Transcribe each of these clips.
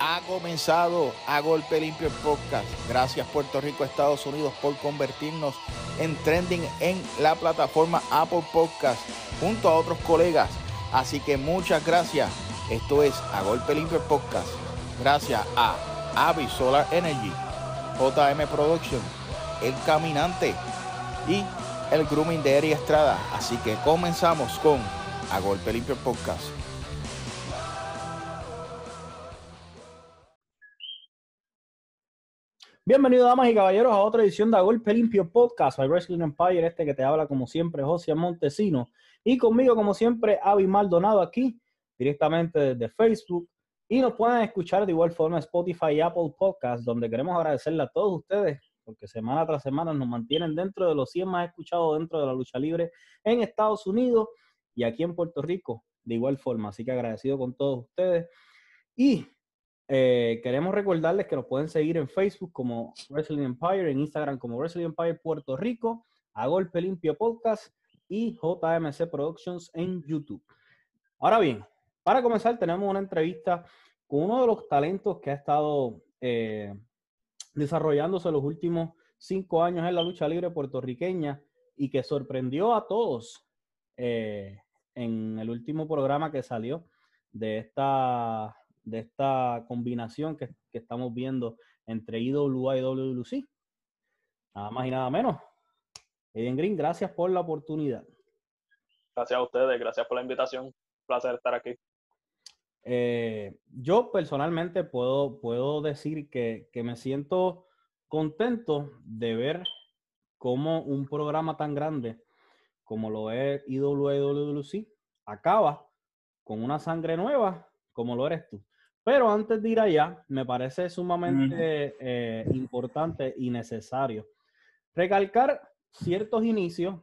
ha comenzado a golpe limpio el podcast. Gracias Puerto Rico, Estados Unidos por convertirnos en trending en la plataforma Apple Podcast junto a otros colegas. Así que muchas gracias. Esto es a golpe limpio podcast. Gracias a Avi Solar Energy, JM Production, El Caminante y el grooming de Eri Estrada. Así que comenzamos con A Golpe Limpio Podcast. Bienvenidos, damas y caballeros, a otra edición de A Golpe Limpio Podcast. Soy Wrestling Empire, este que te habla como siempre, José Montesino. Y conmigo, como siempre, Avi Maldonado aquí, directamente desde Facebook. Y nos pueden escuchar de igual forma Spotify y Apple Podcast, donde queremos agradecerle a todos ustedes porque semana tras semana nos mantienen dentro de los 100 más escuchados dentro de la lucha libre en Estados Unidos y aquí en Puerto Rico de igual forma. Así que agradecido con todos ustedes. Y eh, queremos recordarles que nos pueden seguir en Facebook como Wrestling Empire, en Instagram como Wrestling Empire Puerto Rico, a Golpe Limpio Podcast y JMC Productions en YouTube. Ahora bien, para comenzar tenemos una entrevista con uno de los talentos que ha estado eh, desarrollándose los últimos cinco años en la lucha libre puertorriqueña y que sorprendió a todos eh, en el último programa que salió de esta, de esta combinación que, estamos viendo entre IWA y WLC. Nada más y nada menos. Eden Green, gracias por la oportunidad. Gracias a ustedes, gracias por la invitación. Un placer estar aquí. Eh, yo personalmente puedo, puedo decir que, me siento contento de ver cómo un programa tan grande como lo es IWWC acaba con una sangre nueva como lo eres tú. Pero antes de ir allá, me parece sumamente eh, importante y necesario recalcar ciertos inicios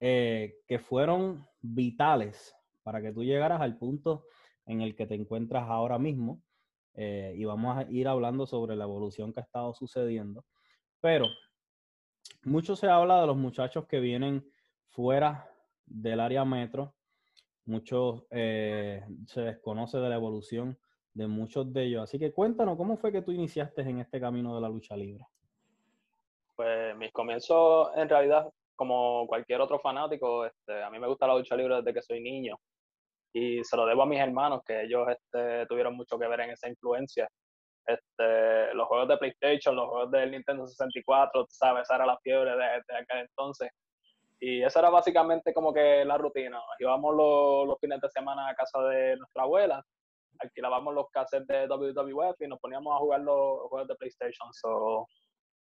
eh, que fueron vitales para que tú llegaras al punto en el que te encuentras ahora mismo. Eh, y vamos a ir hablando sobre la evolución que ha estado sucediendo. Pero mucho se habla de los muchachos que vienen fuera del área metro. Mucho eh, se desconoce de la evolución de muchos de ellos. Así que cuéntanos, ¿cómo fue que tú iniciaste en este camino de la lucha libre? Pues mis comienzos, en realidad, como cualquier otro fanático, este, a mí me gusta la lucha libre desde que soy niño y se lo debo a mis hermanos, que ellos este, tuvieron mucho que ver en esa influencia. Este, los juegos de PlayStation, los juegos del Nintendo 64, sabes, era la fiebre de, aquel entonces. Y esa era básicamente como que la rutina. Íbamos los fines de semana a casa de nuestra abuela, alquilábamos los cassettes de WWF y nos poníamos a jugar los juegos de PlayStation. So,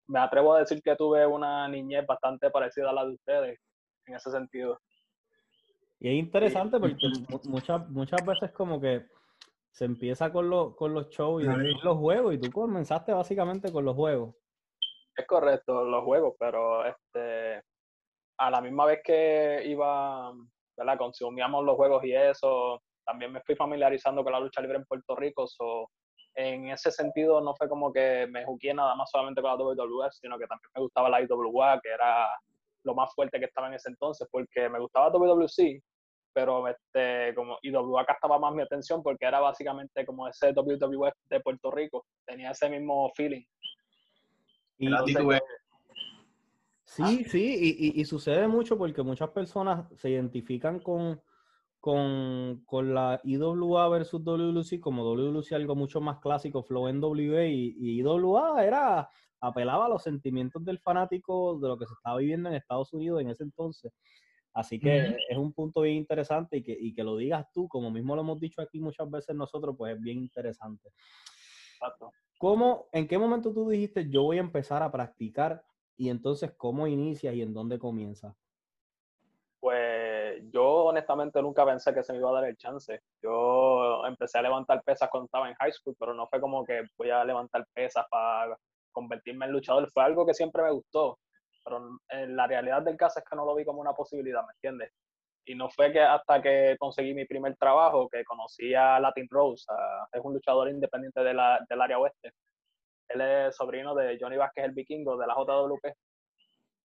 me atrevo a decir que tuve una niñez bastante parecida a la de ustedes en ese sentido. Y es interesante porque muchas, muchas veces como que se empieza con, con los shows y los juegos y tú comenzaste básicamente con los juegos. Es correcto, los juegos, pero este a la misma vez que iba, ¿verdad? Consumíamos los juegos y eso, también me fui familiarizando con la lucha libre en Puerto Rico, so, en ese sentido no fue como que me juqué nada más solamente con la WWF, sino que también me gustaba la IWA, que era lo más fuerte que estaba en ese entonces, porque me gustaba WWC, pero este, como IWA estaba más mi atención porque era básicamente como ese WWF de Puerto Rico, tenía ese mismo feeling. Y sí, sí, y, y, sucede mucho porque muchas personas se identifican con, con, con la IWA versus WLC como WLC algo mucho más clásico, Flow NWA, y, y IWA era, apelaba a los sentimientos del fanático de lo que se estaba viviendo en Estados Unidos en ese entonces. Así que es un punto bien interesante y que, y que lo digas tú, como mismo lo hemos dicho aquí muchas veces nosotros, pues es bien interesante. ¿Cómo, en qué momento tú dijiste yo voy a empezar a practicar y entonces cómo inicias y en dónde comienzas? Pues yo honestamente nunca pensé que se me iba a dar el chance. Yo empecé a levantar pesas cuando estaba en high school, pero no fue como que voy a levantar pesas para convertirme en luchador. Fue algo que siempre me gustó pero en la realidad del caso es que no lo vi como una posibilidad, ¿me entiendes? Y no fue que hasta que conseguí mi primer trabajo que conocí a Latin Rose, es un luchador independiente de del área oeste. Él es sobrino de Johnny Vázquez el Vikingo de la JWP.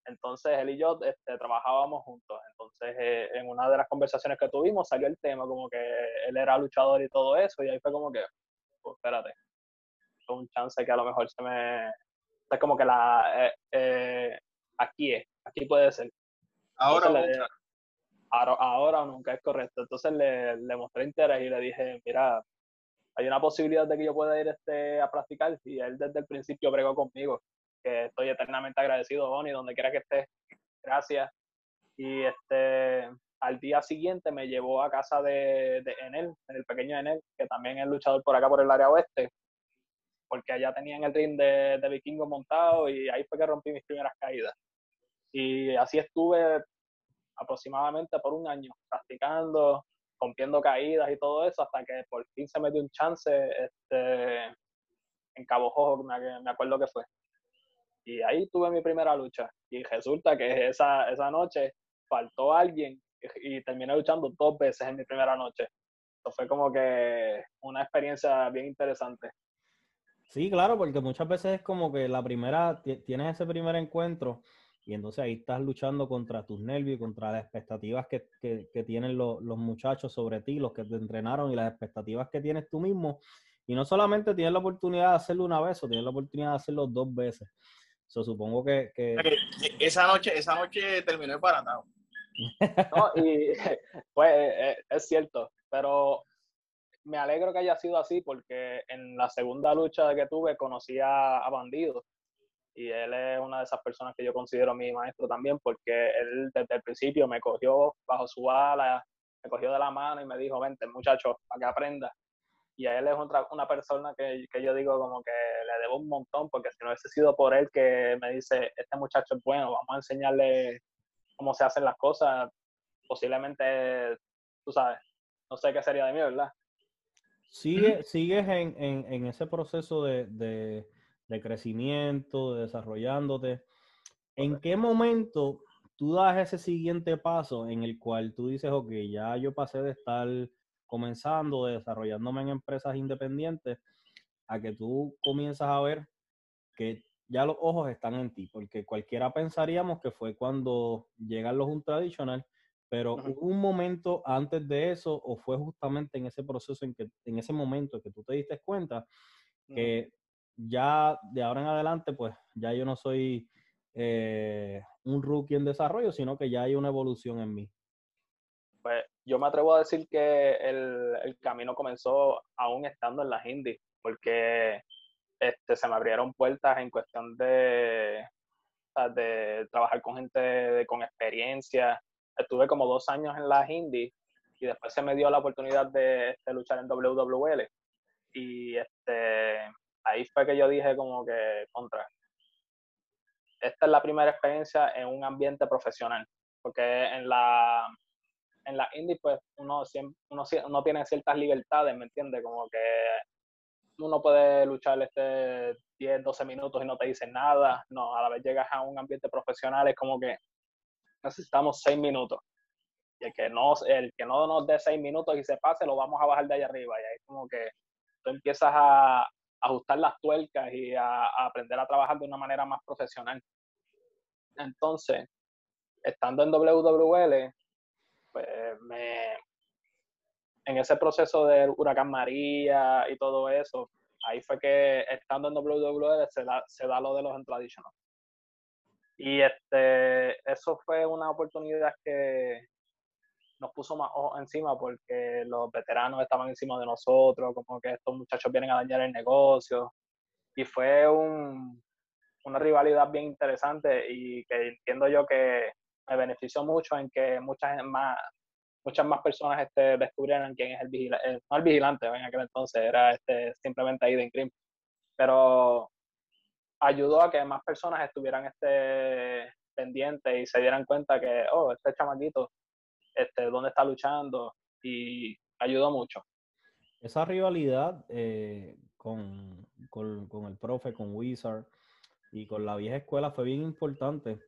Entonces él y yo este, trabajábamos juntos. Entonces eh, en una de las conversaciones que tuvimos salió el tema como que él era luchador y todo eso y ahí fue como que, pues, espérate, un chance que a lo mejor se me... Es como que la... Eh, eh, aquí es, aquí puede ser. Ahora ahora, o nunca es correcto. Entonces le, le, mostré interés y le dije, mira, hay una posibilidad de que yo pueda ir este, a practicar y él desde el principio bregó conmigo, que estoy eternamente agradecido, Bonnie, donde quiera que esté. Gracias. Y este, al día siguiente me llevó a casa de, de Enel, el pequeño Enel, que también es luchador por acá por el área oeste, porque allá tenían el ring de, de vikingo montado y ahí fue que rompí mis primeras caídas. Y así estuve aproximadamente por un año practicando, rompiendo caídas y todo eso, hasta que por fin se me dio un chance este, en Cabo Jojo, me, me acuerdo que fue. Y ahí tuve mi primera lucha. Y resulta que esa, esa noche faltó alguien y, terminé luchando dos veces en mi primera noche. Eso fue como que una experiencia bien interesante. Sí, claro, porque muchas veces es como que la primera, tienes ese primer encuentro y entonces ahí estás luchando contra tus nervios, contra las expectativas que, que, tienen los, los, muchachos sobre ti, los que te entrenaron y las expectativas que tienes tú mismo. Y no solamente tienes la oportunidad de hacerlo una vez, o tienes la oportunidad de hacerlo dos veces. So, supongo que, que... Esa noche, esa noche terminó embaratado. No, y pues eh, eh, es cierto, pero me alegro que haya sido así porque en la segunda lucha que tuve conocí a, a Bandido y él es una de esas personas que yo considero mi maestro también, porque él desde el principio me cogió bajo su ala, me cogió de la mano y me dijo, vente muchacho, para que aprenda. Y a él es otra, una persona que, que, yo digo como que le debo un montón, porque si no hubiese sido por él que me dice, este muchacho es bueno, vamos a enseñarle cómo se hacen las cosas, posiblemente, tú sabes, no sé qué sería de mí, ¿verdad? Sigue, sigues en, en, en ese proceso de, de de crecimiento, de desarrollándote. ¿En qué momento tú das ese siguiente paso en el cual tú dices, ok, ya yo pasé de estar comenzando, desarrollándome en empresas independientes, a que tú comienzas a ver que ya los ojos están en ti, porque cualquiera pensaríamos que fue cuando llegan los un traditional, pero hubo un momento antes de eso o fue justamente en ese proceso en que en ese momento que tú te diste cuenta que ya de ahora en adelante, pues ya yo no soy eh, un rookie en desarrollo, sino que ya hay una evolución en mí. Yo me atrevo a decir que el, el camino comenzó aún estando en las indies, porque este, se me abrieron puertas en cuestión de, de trabajar con gente con experiencia. Estuve como dos años en las indies y después se me dio la oportunidad de, de luchar en WWL. Y este, ahí fue que yo dije como que contra. Esta es la primera experiencia en un ambiente profesional, porque en la en la indie pues uno siempre uno, uno tiene ciertas libertades, ¿me entiendes? Como que uno puede luchar este 10, 12 minutos y no te dicen nada. No, a la vez llegas a un ambiente profesional es como que necesitamos 6 minutos. Y el que no, el que no nos dé 6 minutos y se pase, lo vamos a bajar de ahí arriba. Y ahí como que tú empiezas a, ajustar las tuercas y a, aprender a trabajar de una manera más profesional. Entonces, estando en WWL, pues me, en ese proceso del huracán María y todo eso, ahí fue que estando en WWL se da, se da lo de los traditional. Y este, eso fue una oportunidad que, nos puso más ojo encima porque los veteranos estaban encima de nosotros, como que estos muchachos vienen a dañar el negocio. Y fue un, una rivalidad bien interesante y que entiendo yo que me benefició mucho en que muchas más, muchas más personas este, descubrieran quién es el vigilante, no el vigilante en aquel entonces, era este, simplemente Aiden Grimm. Pero ayudó a que más personas estuvieran este, pendientes y se dieran cuenta que, oh, este chamaquito este, dónde está luchando y ayudó mucho. Esa rivalidad eh, con, el profe, con Wizard y con la vieja escuela fue bien importante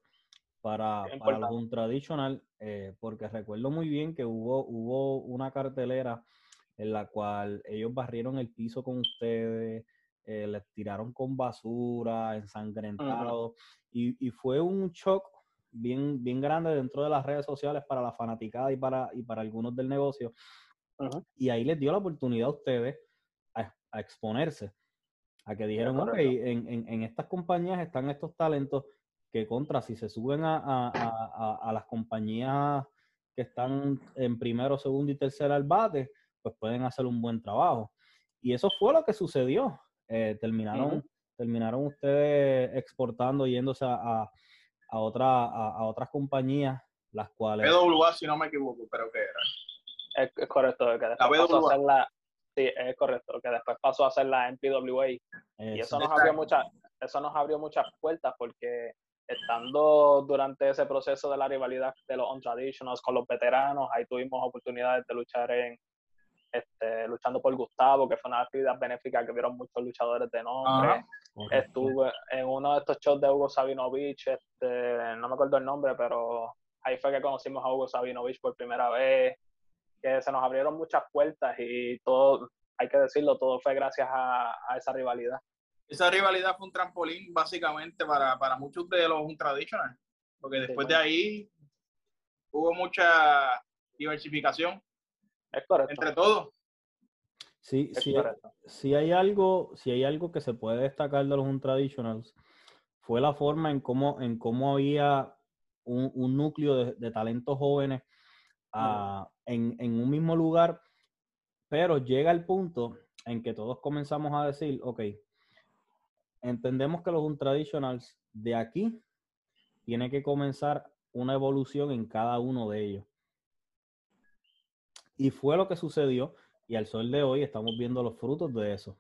para, para los tradicional, eh, porque recuerdo muy bien que hubo, hubo una cartelera en la cual ellos barrieron el piso con ustedes, eh, les tiraron con basura, ensangrentados, y, y, fue un shock bien, bien grande dentro de las redes sociales para la fanaticada y para, y para algunos del negocio. Y ahí les dio la oportunidad a ustedes a, exponerse. A que dijeron, ok, en, en, en, estas compañías están estos talentos que contra, si se suben a, a, a, las compañías que están en primero, segundo y tercer al bate, pues pueden hacer un buen trabajo. Y eso fue lo que sucedió. Eh, terminaron, terminaron ustedes exportando, yéndose a, a, otra, a, otras compañías, las cuales... PWA, si no me equivoco, pero que era. Es, correcto, que después pasó a hacer la... Sí, es correcto, que después pasó a hacer la MPWA. y eso nos, abrió muchas, eso nos abrió muchas puertas porque estando durante ese proceso de la rivalidad de los on-traditionals con los veteranos, ahí tuvimos oportunidades de luchar en, este, luchando por Gustavo, que fue una actividad benéfica que vieron muchos luchadores de nombre. Estuve en uno de estos shows de Hugo Sabinovich, este, no me acuerdo el nombre, pero ahí fue que conocimos a Hugo Sabinovich por primera vez, que se nos abrieron muchas puertas y todo, hay que decirlo, todo fue gracias a, esa rivalidad. Esa rivalidad fue un trampolín básicamente para, para muchos de los traditional, porque después de ahí hubo mucha diversificación es correcto. Entre todos. Sí, si hay algo, si hay algo que se puede destacar de los Untraditionals, fue la forma en cómo, en cómo había un, núcleo de, talentos jóvenes ah, en, un mismo lugar, pero llega el punto en que todos comenzamos a decir, ok, entendemos que los Untraditionals de aquí tiene que comenzar una evolución en cada uno de ellos. Y fue lo que sucedió y al sol de hoy estamos viendo los frutos de eso.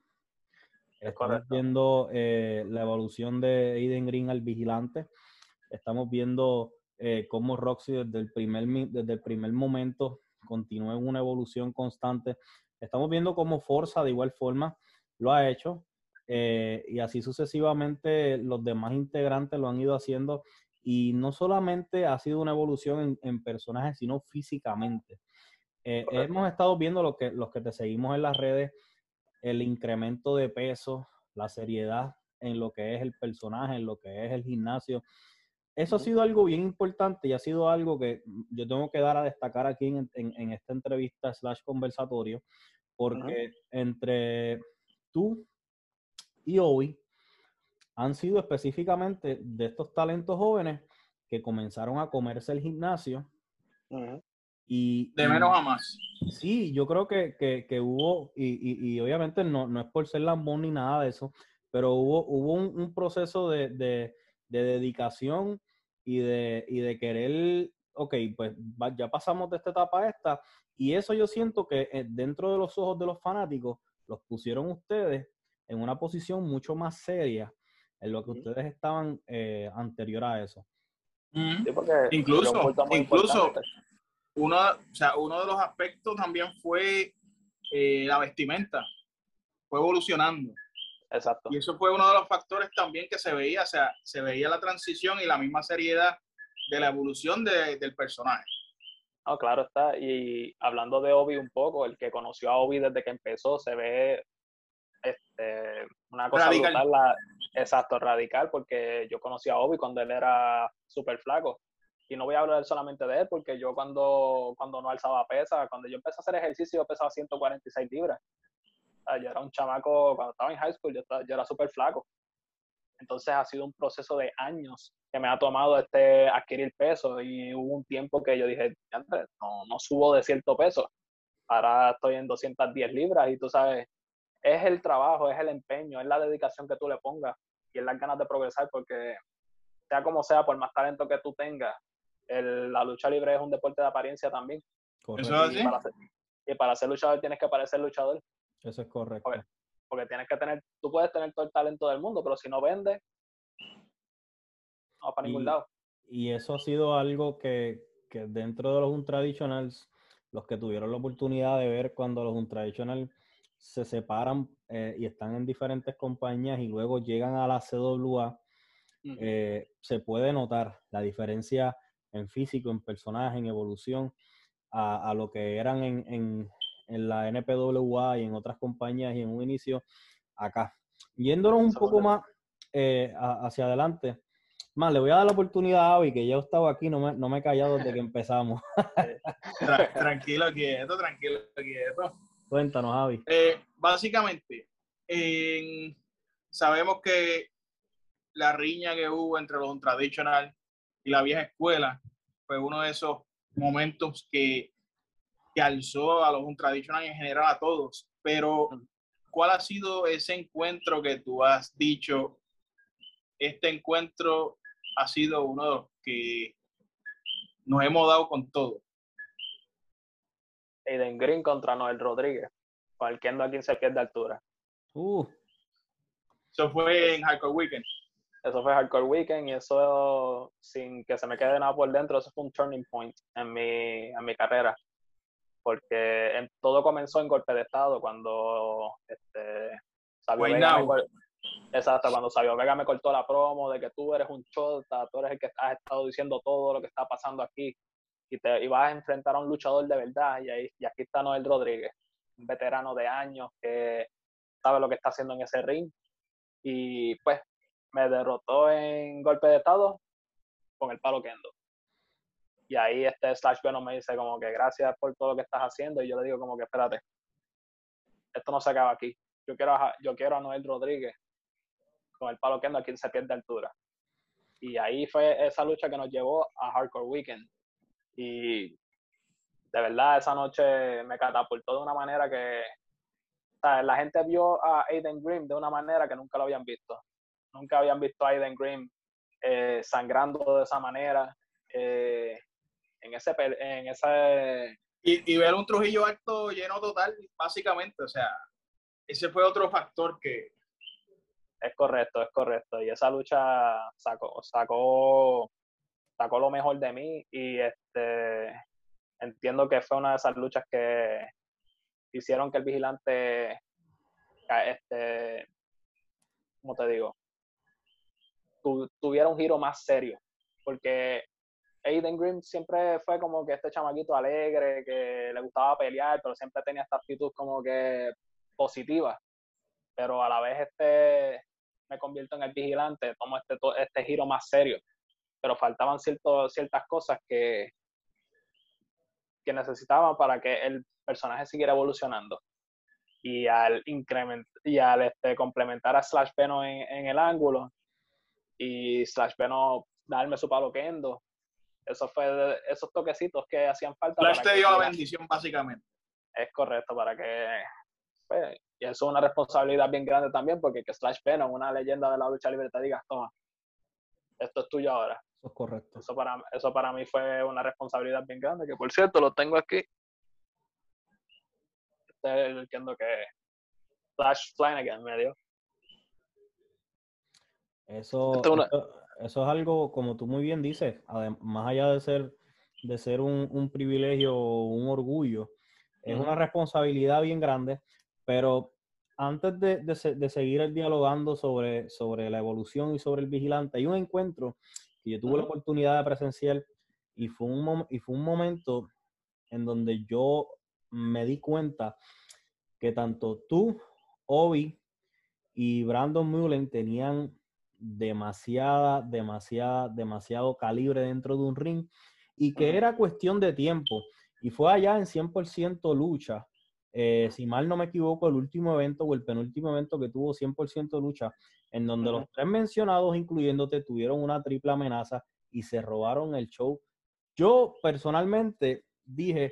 Estamos viendo eh, la evolución de Aiden Green al vigilante. Estamos viendo eh, cómo Roxy desde el, primer, desde el primer momento continúa en una evolución constante. Estamos viendo cómo Forza de igual forma lo ha hecho. Eh, y así sucesivamente los demás integrantes lo han ido haciendo. Y no solamente ha sido una evolución en, en personajes, sino físicamente. Eh, hemos estado viendo lo que, los que te seguimos en las redes, el incremento de peso, la seriedad en lo que es el personaje, en lo que es el gimnasio. Eso ha sido algo bien importante y ha sido algo que yo tengo que dar a destacar aquí en, en, esta entrevista slash conversatorio, porque entre tú y Obi han sido específicamente de estos talentos jóvenes que comenzaron a comerse el gimnasio, y, de menos a más. Sí, yo creo que, que, hubo, y, y, obviamente no, no es por ser lambón ni nada de eso, pero hubo, hubo un, proceso de, de, dedicación y de, y de querer, ok, pues ya pasamos de esta etapa a esta, y eso yo siento que eh, dentro de los ojos de los fanáticos los pusieron ustedes en una posición mucho más seria en lo que ustedes estaban eh, anterior a eso. incluso, incluso, uno, o sea, uno de los aspectos también fue eh, la vestimenta, fue evolucionando. Exacto. Y eso fue uno de los factores también que se veía, o sea, se veía la transición y la misma seriedad de la evolución del personaje. No, claro está. Y hablando de Obi un poco, el que conoció a Obi desde que empezó, se ve este, una cosa brutal, exacto, radical, porque yo conocí a Obi cuando él era súper flaco y no voy a hablar solamente de él, porque yo cuando, cuando no alzaba pesa, cuando yo empecé a hacer ejercicio, yo pesaba 146 libras. yo era un chamaco, cuando estaba en high school, yo, yo era súper flaco. Entonces ha sido un proceso de años que me ha tomado este adquirir peso y hubo un tiempo que yo dije, no, no subo de cierto peso. Ahora estoy en 210 libras y tú sabes, es el trabajo, es el empeño, es la dedicación que tú le pongas y es las ganas de progresar porque sea como sea, por más talento que tú tengas, la lucha libre es un deporte de apariencia también. ¿Eso es así? Y para, ser, luchador tienes que parecer luchador. Eso es correcto. Porque, tienes que tener, tú puedes tener todo el talento del mundo, pero si no vendes, no va para ningún lado. Y eso ha sido algo que, que dentro de los Untraditionals, los que tuvieron la oportunidad de ver cuando los Untraditionals se separan eh, y están en diferentes compañías y luego llegan a la CWA, eh, se puede notar la diferencia en físico, en personaje, en evolución, a, lo que eran en, la NPWA y en otras compañías y en un inicio acá. Yéndonos un poco más eh, hacia adelante, más, le voy a dar la oportunidad a Avi, que ya he estado aquí, no me, no me he callado desde que empezamos. tranquilo, quieto, tranquilo, quieto. Cuéntanos, Avi. Eh, básicamente, sabemos que la riña que hubo entre los tradicional y la vieja escuela fue uno de esos momentos que, que alzó a los tradicional en general a todos. Pero, ¿cuál ha sido ese encuentro que tú has dicho? Este encuentro ha sido uno de los que nos hemos dado con todo. Aiden Green contra Noel Rodríguez, cualquiera a 15 pies de altura. Uh. Eso fue en Hardcore Weekend. Eso fue Hardcore Weekend y eso, sin que se me quede nada por dentro, eso fue un turning point en mi, en mi carrera. Porque en, todo comenzó en golpe de estado cuando este, Sabio Vega me, exacto, cuando Sabio Vega me cortó la promo de que tú eres un chota, tú eres el que has estado diciendo todo lo que está pasando aquí y te y vas a enfrentar a un luchador de verdad y, ahí, y aquí está Noel Rodríguez, un veterano de años que sabe lo que está haciendo en ese ring y pues me derrotó en golpe de estado con el palo kendo. Y ahí este Slash Venom me dice como que gracias por todo lo que estás haciendo y yo le digo como que espérate, esto no se acaba aquí. Yo quiero a, yo quiero a Noel Rodríguez con el palo kendo a 15 pies de altura. Y ahí fue esa lucha que nos llevó a Hardcore Weekend. Y de verdad esa noche me catapultó de una manera que la gente vio a Aiden Green de una manera que nunca lo habían visto nunca habían visto a Aiden Green eh, sangrando de esa manera. Eh, en ese en ese y, ver un Trujillo alto lleno total básicamente o sea ese fue otro factor que es correcto es correcto y esa lucha sacó sacó sacó lo mejor de mí y este entiendo que fue una de esas luchas que hicieron que el vigilante este ¿cómo te digo? tuviera un giro más serio. Porque Aiden Green siempre fue como que este chamaquito alegre, que le gustaba pelear, pero siempre tenía esta actitud como que positiva. Pero a la vez este me convierto en el vigilante, tomo este, este giro más serio. Pero faltaban cierto, ciertas cosas que, que necesitaban para que el personaje siguiera evolucionando. Y al incrementar y al este, complementar a Slash Peno en, en el ángulo, y Slash Venom darme su palo kendo. Eso fue esos toquecitos que hacían falta. Slash te dio la bendición, básicamente. Es correcto, para que. Pues, y eso es una responsabilidad bien grande también, porque que Slash Venom, una leyenda de la lucha libre, te diga, toma, esto es tuyo ahora. Eso es correcto. Eso para, eso para mí fue una responsabilidad bien grande, que por cierto lo tengo aquí. Este es el kendo que Slash Flanagan me dio. Eso, eso, es algo, como tú muy bien dices, más allá de ser, de ser un, privilegio o un orgullo, es una responsabilidad bien grande, pero antes de, seguir dialogando sobre, sobre la evolución y sobre el vigilante, hay un encuentro que yo tuve la oportunidad de presenciar y fue, un, y fue un momento en donde yo me di cuenta que tanto tú, Obi y Brandon Mullen tenían demasiada, demasiada, demasiado calibre dentro de un ring y que era cuestión de tiempo. Y fue allá en 100% lucha. Eh, si mal no me equivoco, el último evento o el penúltimo evento que tuvo 100% lucha, en donde los tres mencionados, incluyéndote, tuvieron una triple amenaza y se robaron el show. Yo personalmente dije,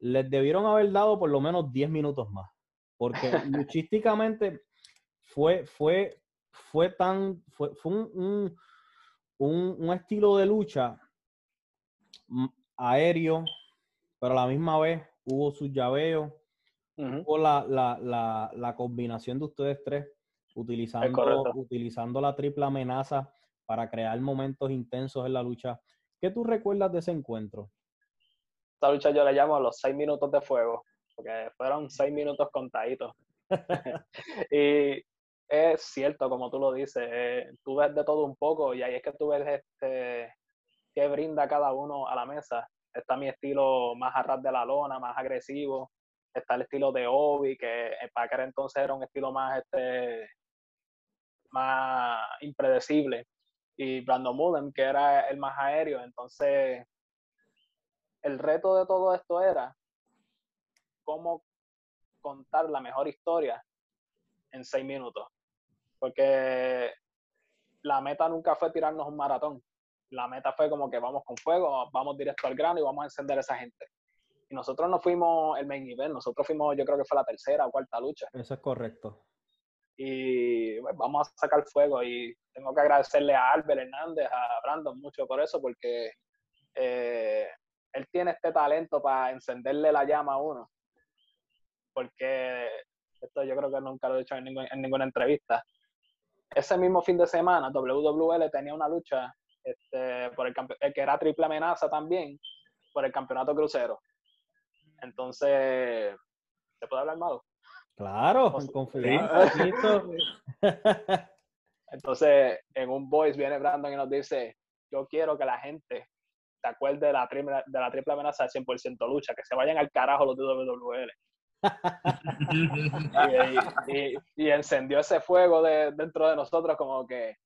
les debieron haber dado por lo menos 10 minutos más, porque luchísticamente fue, fue fue tan, fue, fue un, un, un, estilo de lucha aéreo, pero a la misma vez hubo sus llaveos, hubo la, la, la, la, combinación de ustedes tres, utilizando, utilizando la triple amenaza para crear momentos intensos en la lucha. ¿Qué tú recuerdas de ese encuentro? Esta lucha yo la llamo los seis minutos de fuego, porque fueron seis minutos contaditos. y es cierto, como tú lo dices, eh, tú ves de todo un poco y ahí es que tú ves este, qué brinda cada uno a la mesa. Está mi estilo más a de la lona, más agresivo. Está el estilo de Obi, que para aquel entonces era un estilo más, este, más impredecible. Y Brandon Mullen, que era el más aéreo. Entonces, el reto de todo esto era cómo contar la mejor historia en seis minutos. Porque la meta nunca fue tirarnos un maratón. La meta fue como que vamos con fuego, vamos directo al grano y vamos a encender a esa gente. Y nosotros no fuimos el main event, nosotros fuimos, yo creo que fue la tercera o cuarta lucha. Eso es correcto. Y bueno, vamos a sacar fuego. Y tengo que agradecerle a Albert Hernández, a Brandon mucho por eso, porque eh, él tiene este talento para encenderle la llama a uno. Porque esto yo creo que nunca lo he dicho en, en ninguna entrevista. Ese mismo fin de semana, WWL tenía una lucha este, por el, el que era triple amenaza también, por el campeonato crucero. Entonces, ¿se puede hablar malo? Claro, en confianza. Entonces, en un voice viene Brandon y nos dice, yo quiero que la gente se acuerde de la triple, de la triple amenaza de 100% lucha, que se vayan al carajo los de WWL. y, y, encendió ese fuego de, dentro de nosotros como que,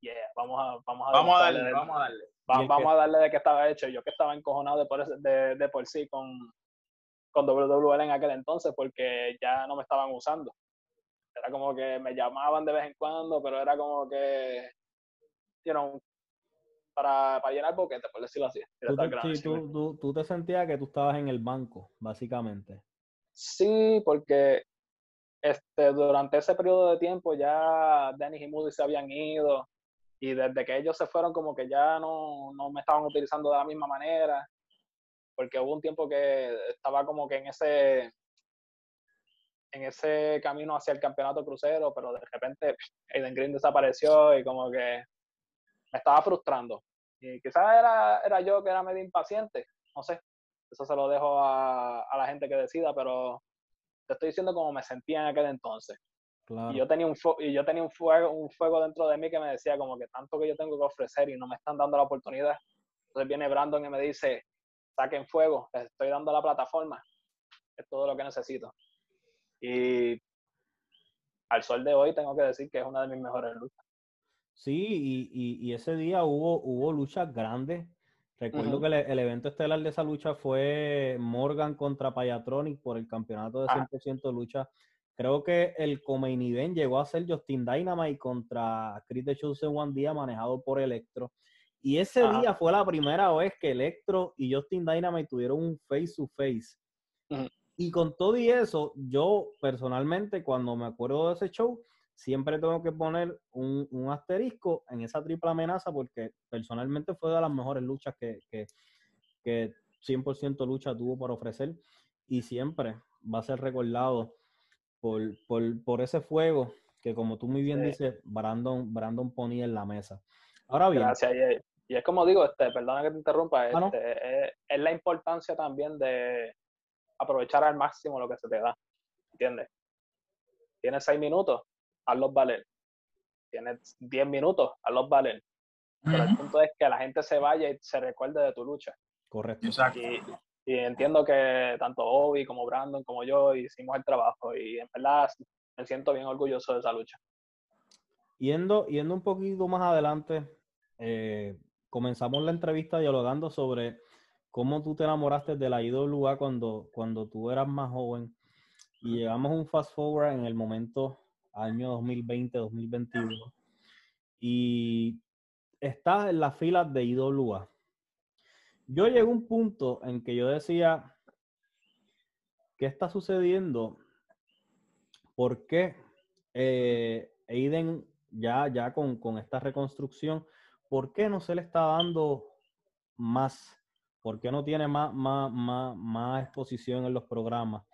yeah, vamos a, vamos a, vamos a darle, vamos a darle. vamos a darle de que estaba hecho. Yo que estaba encojonado de por, de, de por sí con, con WWL en aquel entonces porque ya no me estaban usando. Era como que me llamaban de vez en cuando, pero era como que, you know, para, para llenar boquete, por decirlo así. ¿Tú sí, tú, tú, tú te sentías que tú estabas en el banco, básicamente. Sí, porque este, durante ese periodo de tiempo ya Dennis y Moody se habían ido y desde que ellos se fueron como que ya no, no me estaban utilizando de la misma manera porque hubo un tiempo que estaba como que en ese en ese camino hacia el campeonato crucero, pero de repente Aiden Green desapareció y como que me estaba frustrando. Y quizás era, era yo que era medio impaciente, no sé, eso se lo dejo a, a la gente que decida, pero te estoy diciendo cómo me sentía en aquel entonces. Y yo tenía, un, y yo tenía un, fuego, un fuego dentro de mí que me decía como que tanto que yo tengo que ofrecer y no me están dando la oportunidad. Entonces viene Brandon y me dice, saquen fuego, les estoy dando la plataforma, es todo lo que necesito. Y al sol de hoy tengo que decir que es una de mis mejores luchas. Sí, y, y, ese día hubo, hubo luchas grandes. Recuerdo que el, evento estelar de esa lucha fue Morgan contra Payatronic por el campeonato de 100% ah. lucha. Creo que el Comain Event llegó a ser Justin Dynamite contra Chris de Chosen One Día manejado por Electro. Y ese día fue la primera vez que Electro y Justin Dynamite tuvieron un face to face. Y con todo y eso, yo personalmente, cuando me acuerdo de ese show, siempre tengo que poner un, un asterisco en esa triple amenaza porque personalmente fue de las mejores luchas que, que, que 100% lucha tuvo por ofrecer. Y siempre va a ser recordado por, por, por ese fuego que, como tú muy bien dices, Brandon, Brandon ponía en la mesa. Ahora bien. Gracias. Y, es como digo, este, perdona que te interrumpa, ah, este, es, la importancia también de aprovechar al máximo lo que se te da. ¿Entiendes? Tienes seis minutos, hazlos valer. Tienes diez minutos, hazlos valer. Pero el punto es que la gente se vaya y se recuerde de tu lucha. Correcto. Y, y entiendo que tanto Obi como Brandon como yo hicimos el trabajo y en verdad me siento bien orgulloso de esa lucha. Yendo, yendo un poquito más adelante, eh, comenzamos la entrevista dialogando sobre cómo tú te enamoraste de la IWA cuando, cuando tú eras más joven. Y llegamos un fast forward en el momento año 2020-2021. Y estás en las filas de IWA. Yo llegué a un punto en que yo decía, ¿qué está sucediendo? ¿Por qué eh, Aiden ya, ya con, con esta reconstrucción ¿por qué no se le está dando más? ¿Por qué no tiene más, más, más, más exposición en los programas?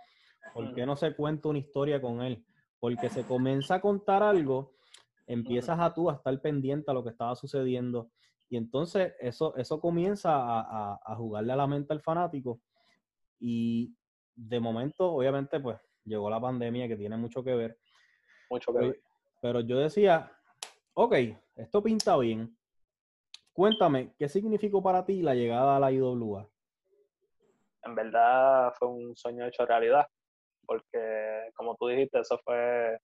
¿Por qué no se cuenta una historia con él? Porque se comienza a contar algo, empiezas a tú a estar pendiente a lo que estaba sucediendo y entonces eso, eso comienza a, a, jugarle a la mente al fanático y de momento, obviamente, pues llegó la pandemia que tiene mucho que ver. Mucho que ver. Pero yo decía, ok, esto pinta bien, Cuéntame, ¿qué significó para ti la llegada a la IWA? En verdad fue un sueño hecho realidad, porque como tú dijiste, eso fue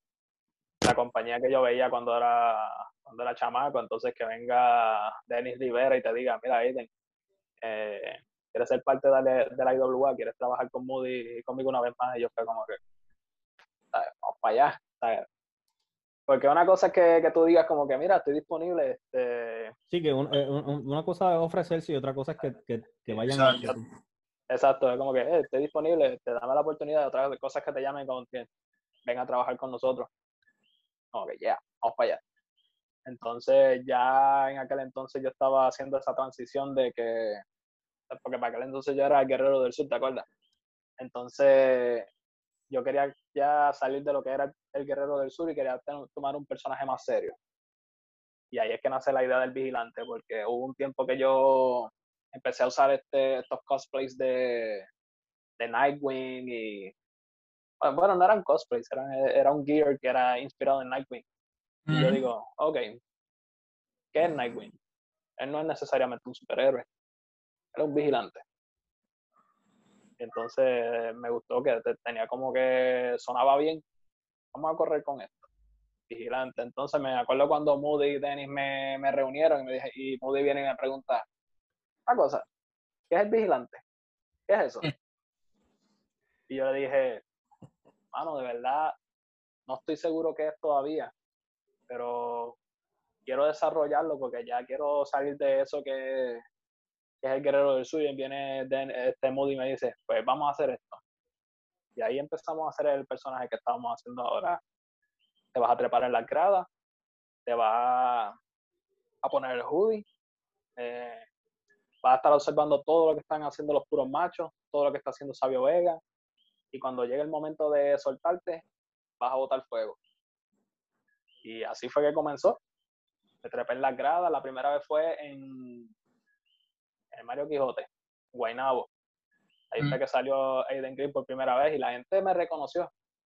la compañía que yo veía cuando era, cuando era chamaco, entonces que venga Denis Rivera y te diga, mira Aiden, eh, quieres ser parte de la, IWA, quieres trabajar con Moody y conmigo una vez más, y yo fue como que, vamos para allá, Porque una cosa es que, que tú digas como que, mira, estoy disponible. Este... Sí, que un, eh, un, una cosa es ofrecerse y otra cosa es que, que, que vayan Exacto. a... Exacto, es como que eh, estoy disponible, te dame la oportunidad de otras cosas que te llamen como que ven a trabajar con nosotros. Como que ya, vamos para allá. Entonces ya en aquel entonces yo estaba haciendo esa transición de que, porque para aquel entonces yo era el guerrero del sur, ¿te acuerdas? Entonces yo quería ya salir de lo que era el guerrero del sur y quería tomar un personaje más serio. Y ahí es que nace la idea del vigilante, porque hubo un tiempo que yo empecé a usar este, estos cosplays de, de Nightwing y... Bueno, no eran cosplays, eran, era un gear que era inspirado en Nightwing. Y yo digo, ok, ¿qué es Nightwing? Él no es necesariamente un superhéroe, él es un vigilante. Entonces me gustó que tenía como que sonaba bien. Vamos a correr con esto. Vigilante. Entonces me acuerdo cuando Moody y Dennis me, me reunieron y, me dije, y Moody viene y me pregunta, una cosa, ¿qué es el vigilante? ¿Qué es eso? Y yo le dije, mano, de verdad, no estoy seguro qué es todavía, pero quiero desarrollarlo porque ya quiero salir de eso que, es el guerrero del sur y viene este Moody y me dice, pues vamos a hacer esto. Y ahí empezamos a hacer el personaje que estamos haciendo ahora. Te vas a trepar en la grada, te vas a poner el hoodie, eh, vas a estar observando todo lo que están haciendo los puros machos, todo lo que está haciendo Sabio Vega, y cuando llegue el momento de soltarte, vas a botar fuego. Y así fue que comenzó. Me trepé en las gradas. La primera vez fue en, en Mario Quijote, Guaynabo. Ahí fue mm. que salió Aiden Green por primera vez y la gente me reconoció.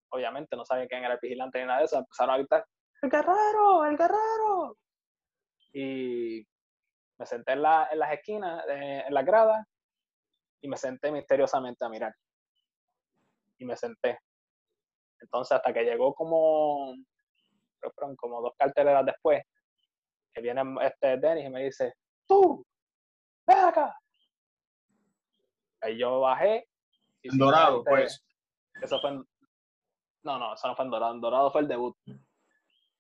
Obviamente no sabía quién era el vigilante ni nada de eso. Empezaron a gritar, ¡El guerrero! ¡El guerrero! Y me senté en, la, en las esquinas, eh, en la grada, y me senté misteriosamente a mirar. Y me senté. Entonces, hasta que llegó como, como dos carteleras después, que viene este Dennis y me dice, tú, ven acá. Ahí yo bajé. En Dorado, pues. Eso fue en, no, no, eso no fue en Dorado. En Dorado fue el debut.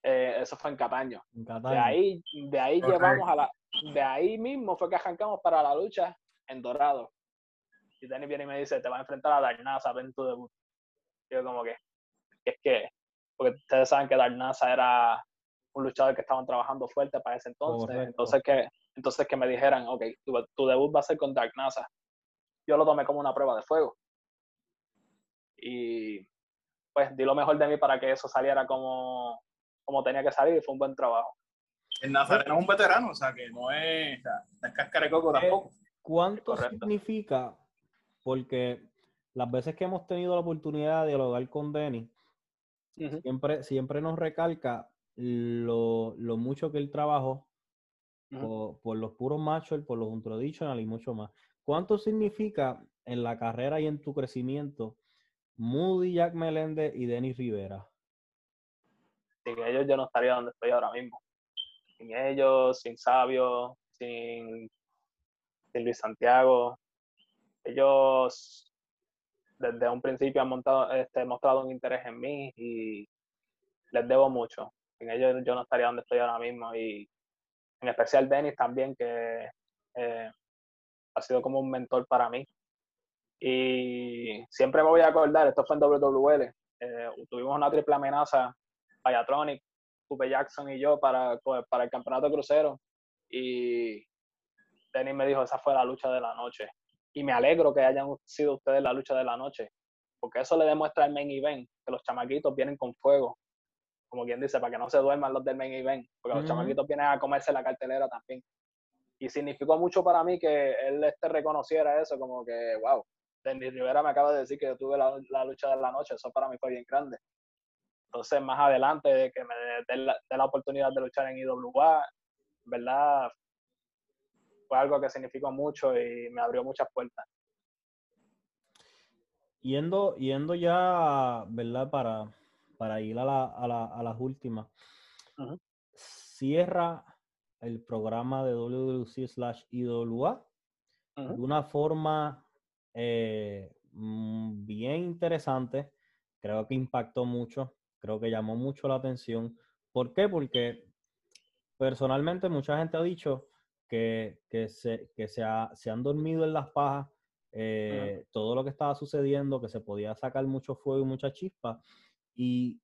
Eh, eso fue en Cataño. De ahí, de ahí llevamos a la, de ahí mismo fue que arrancamos para la lucha en Dorado. Y Danny viene y me dice, te va a enfrentar a Darnasa ven tu debut. yo como que, es que, porque ustedes saben que Darnasa era un luchador que estaban trabajando fuerte para ese entonces. Entonces que, entonces que me dijeran, ok, tu, debut va a ser con Darnasa. Yo lo tomé como una prueba de fuego. Y pues di lo mejor de mí para que eso saliera como, como tenía que salir y fue un buen trabajo. El Nazareno es un veterano, o sea, que no es, o cáscara de coco eh, tampoco. ¿Cuánto significa? Porque las veces que hemos tenido la oportunidad de dialogar con Denny, siempre, siempre nos recalca lo, mucho que él trabajó por, los puros machos, por los traditional y mucho más. ¿Cuánto significa en la carrera y en tu crecimiento Moody, Jack Meléndez y Denny Rivera? Sin ellos yo no estaría donde estoy ahora mismo sin ellos, sin Sabio, sin, Luis Santiago. Ellos desde un principio han montado, este, mostrado un interés en mí y les debo mucho. Sin ellos yo no estaría donde estoy ahora mismo y en especial Denis también que eh, ha sido como un mentor para mí. Y siempre me voy a acordar, esto fue en WWL, eh, tuvimos una triple amenaza, Payatronic, Coupe Jackson y yo para, para el campeonato crucero. Y Denis me dijo, esa fue la lucha de la noche. Y me alegro que hayan sido ustedes la lucha de la noche, porque eso le demuestra al main event, que los chamaquitos vienen con fuego, como quien dice, para que no se duerman los del main event, porque los chamaquitos vienen a comerse la cartelera también. Y significó mucho para mí que él este reconociera eso, como que, wow, Denis Rivera me acaba de decir que yo tuve la, la lucha de la noche, eso para mí fue bien grande. Entonces, más adelante, de que me dé la, oportunidad de luchar en IWA, ¿verdad? Fue algo que significó mucho y me abrió muchas puertas. Yendo, yendo ya, ¿verdad? Para, para ir a, la, a, la, a las últimas. Cierra el programa de WWC slash IWA de una forma eh, mm, bien interesante. Creo que impactó mucho creo que llamó mucho la atención ¿Por qué? Porque personalmente mucha gente ha dicho que, se, que se, se han dormido en las pajas eh, todo lo que estaba sucediendo, que se podía sacar mucho fuego y mucha chispa. Y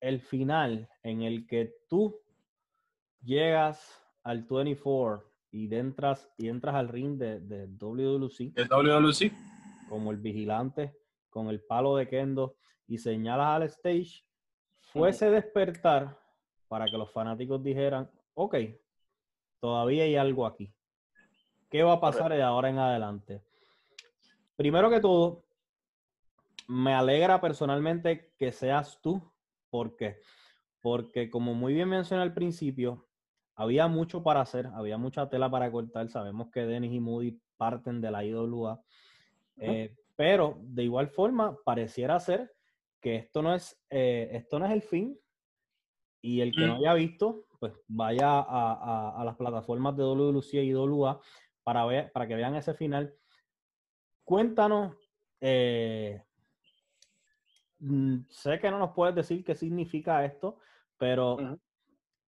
el final en el que tú llegas al 24 y entras, y entras al ring de, de WWC. El WWC. Como el vigilante, con el palo de Kendo, y señalas al stage, fuese despertar para que los fanáticos dijeran, ok, todavía hay algo aquí. ¿Qué va a pasar de ahora en adelante? primero que todo, me alegra personalmente que seas tú. ¿Por qué? Porque como muy bien mencioné al principio, había mucho para hacer, había mucha tela para cortar. Sabemos que Dennis y Moody parten de la IWA. Eh, pero de igual forma, pareciera ser que esto no es, eh, esto no es el fin. Y el que no mm. haya visto, pues vaya a, a las plataformas de WLC y WA para, ver, para que vean ese final cuéntanos, eh, sé que no nos puedes decir qué significa esto, pero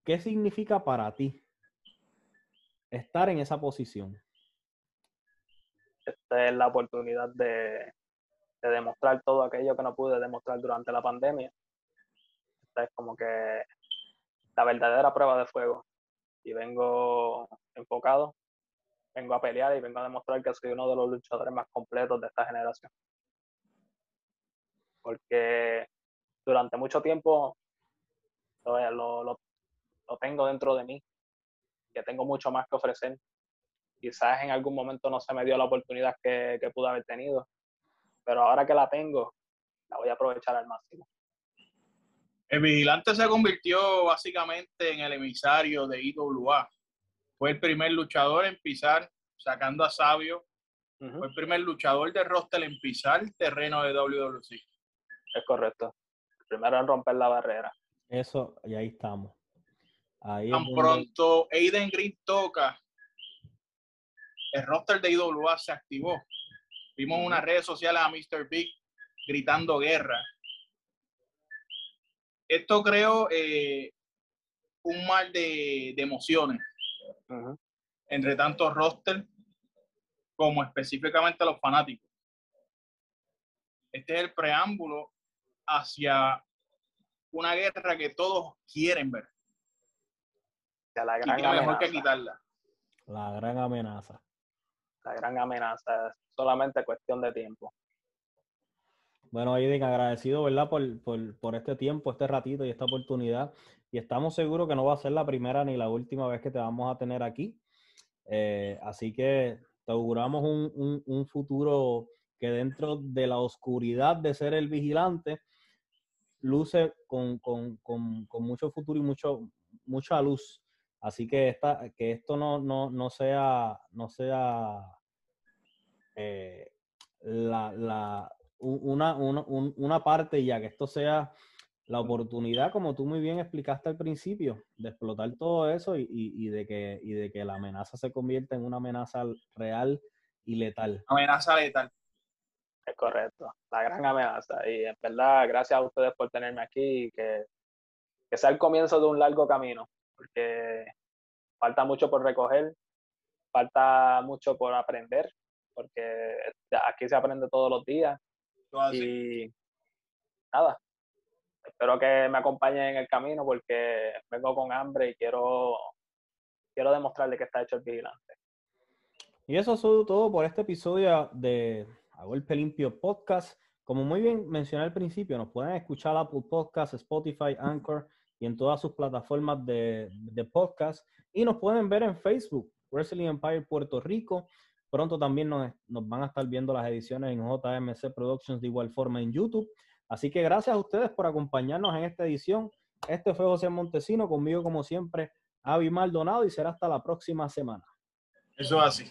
¿qué significa para ti estar en esa posición? Esta es la oportunidad de, demostrar todo aquello que no pude demostrar durante la pandemia. Esta es como que la verdadera prueba de fuego. Y vengo enfocado vengo a pelear y vengo a demostrar que soy uno de los luchadores más completos de esta generación. Porque durante mucho tiempo lo, lo, tengo dentro de mí, que tengo mucho más que ofrecer. Quizás en algún momento no se me dio la oportunidad que, que pude haber tenido, pero ahora que la tengo, la voy a aprovechar al máximo. El vigilante se convirtió básicamente en el emisario de IWA. Fue el primer luchador en pisar, sacando a Sabio. Fue el primer luchador de roster en pisar terreno de WWC. Es correcto. Primero en romper la barrera. Eso, y ahí estamos. Ahí Tan pronto Aiden Green toca, el roster de IWA se activó. Vimos en unas redes sociales a Mr. Big gritando guerra. Esto creó eh, un mal de emociones entre tanto roster como específicamente los fanáticos. Este es el preámbulo hacia una guerra que todos quieren ver. La gran y mejor que quitarla. La gran amenaza. La gran amenaza. Es solamente cuestión de tiempo. Bueno, Aiden, agradecido, ¿verdad? Por, por, por, este tiempo, este ratito y esta oportunidad. Y estamos seguros que no va a ser la primera ni la última vez que te vamos a tener aquí. Eh, así que te auguramos un, un, futuro que dentro de la oscuridad de ser el vigilante, luce con, con, con, con mucho futuro y mucho, mucha luz. Así que, esta, que esto no, no, no sea, no sea eh, la, la, una, una, una parte ya, que esto sea la oportunidad, como tú muy bien explicaste al principio, de explotar todo eso y, de, que, y de que la amenaza se convierta en una amenaza real y letal. Amenaza letal. Es correcto, la gran amenaza. Y en verdad, gracias a ustedes por tenerme aquí y que, que sea el comienzo de un largo camino, porque falta mucho por recoger, falta mucho por aprender, porque aquí se aprende todos los días. Y nada, espero que me acompañen en el camino porque vengo con hambre y quiero, quiero demostrarle que está hecho el vigilante. Y eso es todo por este episodio de A Golpe Limpio Podcast. Como muy bien mencioné al principio, nos pueden escuchar Apple Podcasts, Spotify, Anchor y en todas sus plataformas de, de podcast. Y nos pueden ver en Facebook, Wrestling Empire Puerto Rico. Pronto también nos, nos van a estar viendo las ediciones en JMC Productions de igual forma en YouTube. Así que gracias a ustedes por acompañarnos en esta edición. Este fue José Montesino, conmigo como siempre, Avi Maldonado y será hasta la próxima semana. Eso es así.